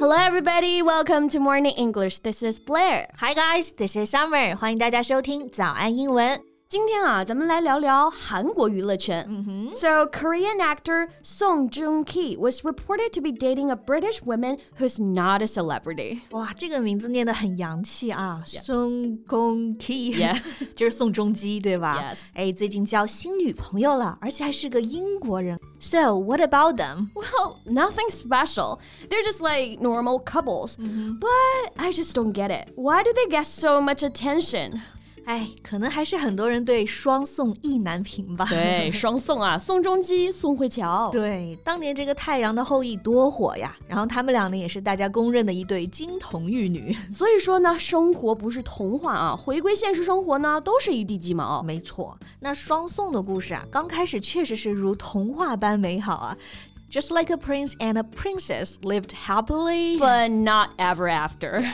Hello, everybody. Welcome to Morning English. This is Blair. Hi guys, this is Summer. 欢迎大家收听早安英文。 今天啊，咱们来聊聊韩国娱乐圈。So Korean actor Song Joong Ki was reported to be dating a British woman who's not a celebrity. 哇，这个名字念得很洋气啊，宋仲基 Yeah 就是宋仲基，对吧 Yes 哎，最近交新女朋友了，而且还是个英国人。So what about them? Well, nothing special. They're just like normal couples. But I just don't get it. Why do they get so much attention? 哎，可能还是很多人对双宋意难平吧。对，双宋啊，宋仲基、宋慧乔。对，当年这个《太阳的后裔》多火呀！然后他们俩呢，也是大家公认的一对金童玉女。所以说呢，生活不是童话啊，回归现实生活呢，都是一地鸡毛。没错，那双宋的故事啊，刚开始确实是如童话般美好啊。Just like a prince and a princess lived happily. But not ever after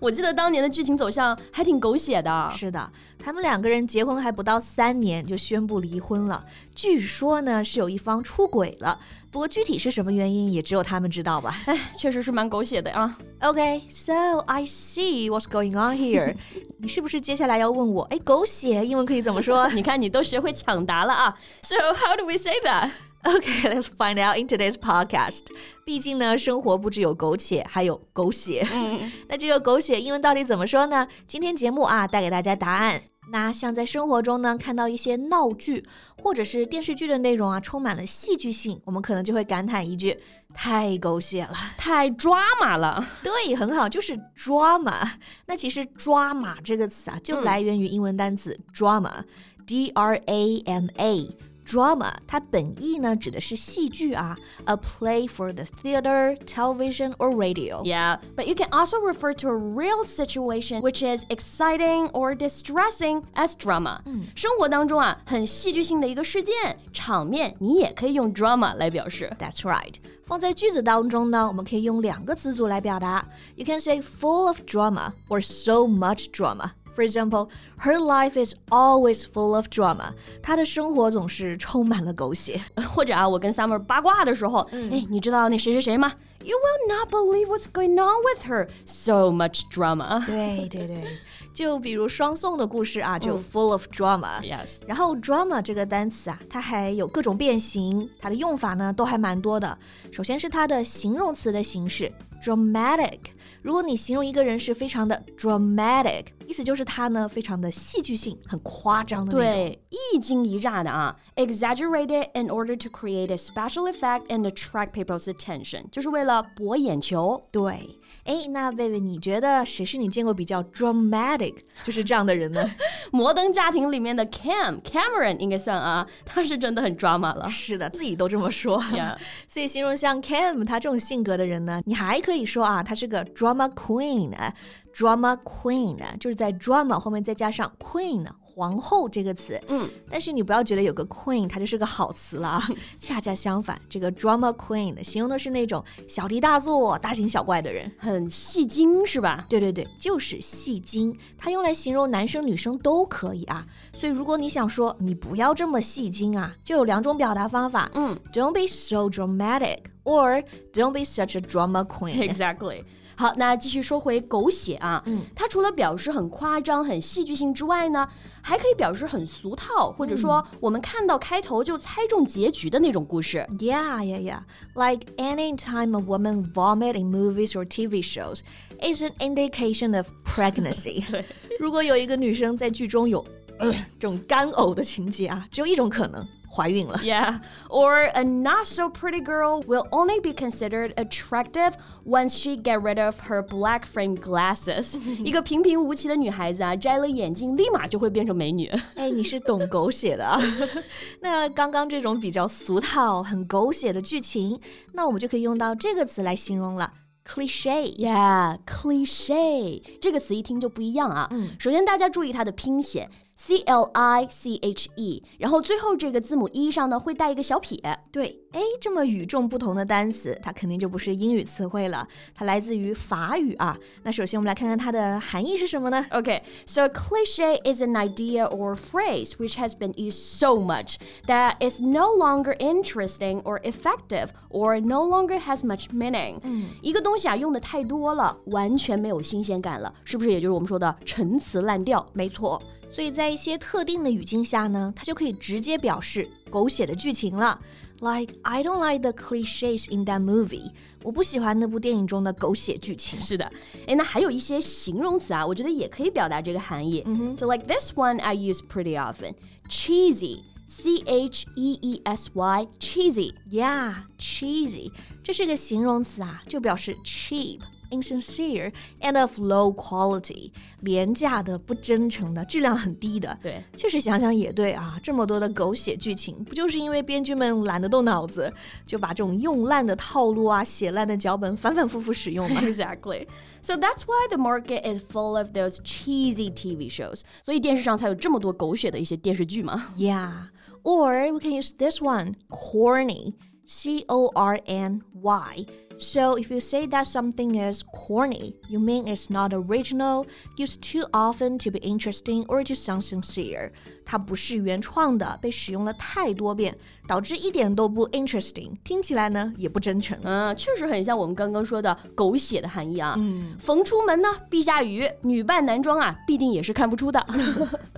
。我记得当年的剧情走向还挺狗血的。是的，他们两个人结婚还不到三年就宣布离婚了。据说呢是有一方出轨了，不过具体是什么原因也只有他们知道吧。哎，确实是蛮狗血的啊。 Okay, so I see what's going on here. 你是不是接下来要问我，哎，狗血英文可以怎么说你看，你都学会抢答了啊。So how do we say that? Okay, let's find out in today's podcast. 毕竟呢，生活不只有苟且，还有狗血。那这个狗血英文到底怎么说呢？今天节目啊，带给大家答案。那像在生活中呢，看到一些闹剧或者是电视剧的内容啊，充满了戏剧性，我们可能就会感叹一句：太狗血了。太抓马了。对，很好，就是 drama。那其实 drama 这个词啊，就来源于英文单词 drama，d r a m a。Drama，它本意呢指的是戏剧啊，a play for the theater, television or radio。 Yeah, but you can also refer to a real situation which is exciting or distressing as drama. 生活当中啊，很戏剧性的一个事件、场面，你也可以用 drama 来表示。 That's right。放在句子当中呢，我们可以用两个词组来表达。You can say full of drama or so much drama. For example, her life is always full of drama. 她的生活总是充满了狗血。或者啊，我跟 Summer 八卦的时候，哎，你知道那谁谁谁吗？You will not believe what's going on with her. So much drama. 对对对，就比如双宋的故事啊，就 full of drama。 Yes. 然后 drama 这个单词啊，它还有各种变形，它的用法呢都还蛮多的。首先是它的形容词的形式 dramatic。如果你形容一个人是非常的 dramatic， 意思就是他呢非常的戏剧性，很夸张的那种。对，一惊一乍的啊，exaggerated in order to create a special effect and attract people's attention，就是为了博眼球。对，哎，那贝贝，你觉得谁是你见过比较 dramatic，就是这样的人呢？摩登家庭里面的 Cam Cameron 应该算啊，他是真的很 drama 了。是的，自己都这么说。 Yeah. 所以形容像 Cam 他这种性格的人呢，你还可以说啊，他是个 drama queen。drama queen 就是 在 drama 后面再加上 queen 皇后这个词。嗯，但是你不要觉得有个 queen 它就是个好词了啊，恰恰相反，这个 drama queen 形容的是那种小题大做、大惊小怪的人。很戏精是吧？对对对，就是戏精，它用来形容男生女生都可以啊。所以如果你想说你不要这么戏精啊，就有两种表达方法。嗯，Don't be so dramatic or Don't be such a drama queen。 ，Exactly。好，那继续说回狗血啊，嗯，它除了表示很夸张、很戏剧性之外呢，还可以表示很俗套，或者说我们看到开头就猜中结局的那种故事。 Yeah, yeah, yeah. Like any time a woman vomit in movies or TV shows is an indication of pregnancy. 如果有一个女生在剧中有、 呃、这种干呕的情节啊，只有一种可能，怀孕了。 Yeah, or a not so pretty girl will only be considered attractive once she get rid of her black frame glasses. 一个平平无奇的女孩子啊，摘了眼镜，立马就会变成美女。哎，你是懂狗血的啊。那刚刚这种比较俗套、很狗血的剧情，那我们就可以用到这个词来形容了，cliche。 Yeah, cliche 这个词一听就不一样啊。嗯首先大家注意它的拼写 C L I C H E，然后最后这个字母 E 上呢会带一个小撇。对，哎，这么与众不同的单词，它肯定就不是英语词汇了，它来自于法语啊。那首先我们来看看它的含义是什么呢？Okay, so a cliche is an idea or phrase which has been used so much that it's no longer interesting or effective or no longer has much meaning。嗯，一个东西啊用的太多了，完全没有新鲜感了，是不是？也就是我们说的陈词滥调？没错。所以在 一些特定的语境下呢，它就可以直接表示狗血的剧情了。Like I don't like the cliches in that movie。我不喜欢那部电影中的狗血剧情。是的，哎，那还有一些形容词啊，我觉得也可以表达这个含义。Mm So like this one I use pretty often. Cheesy. C H E E S Y cheesy. Yeah, cheesy. 这是个形容词啊，就表示 cheap。 insincere and of low quality，廉价的、不真诚的、质量很低的。对，确实想想也对啊，这么多的狗血剧情，不就是因为编剧们懒得动脑子，就把这种用烂的套路啊、写烂的脚本反反复复使用吗？Exactly. So that's why the market is full of those cheesy TV shows. 所以电视上才有这么多狗血的一些电视剧嘛。Yeah. Or we can use this one, corny. C O R N Y. So if you say that something is corny, you mean it's not original, used too often to be interesting or to sound sincere. 它不是原创的，被使用了太多遍，导致一点都不 interesting，听起来呢也不真诚。嗯，确实很像我们刚刚说的狗血的含义啊。嗯，逢出门呢必下雨，女扮男装啊必定也是看不出的。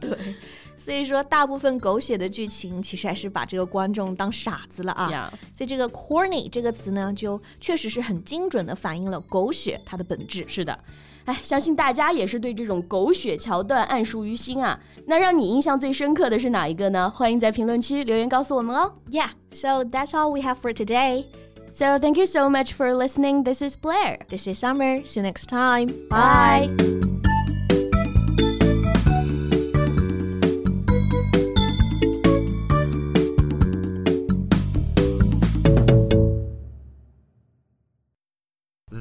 对。 所以说，大部分狗血的剧情其实还是把这个观众当傻子了啊。所以这个 corny 这个词呢，就确实是很精准的反映了狗血它的本质。是的，哎，相信大家也是对这种狗血桥段暗熟于心啊。那让你印象最深刻的是哪一个呢？欢迎在评论区留言告诉我们哦。Yeah, so that's all we have for today. So thank you so much for listening. This is Blair. This is Summer. See you next time. Bye.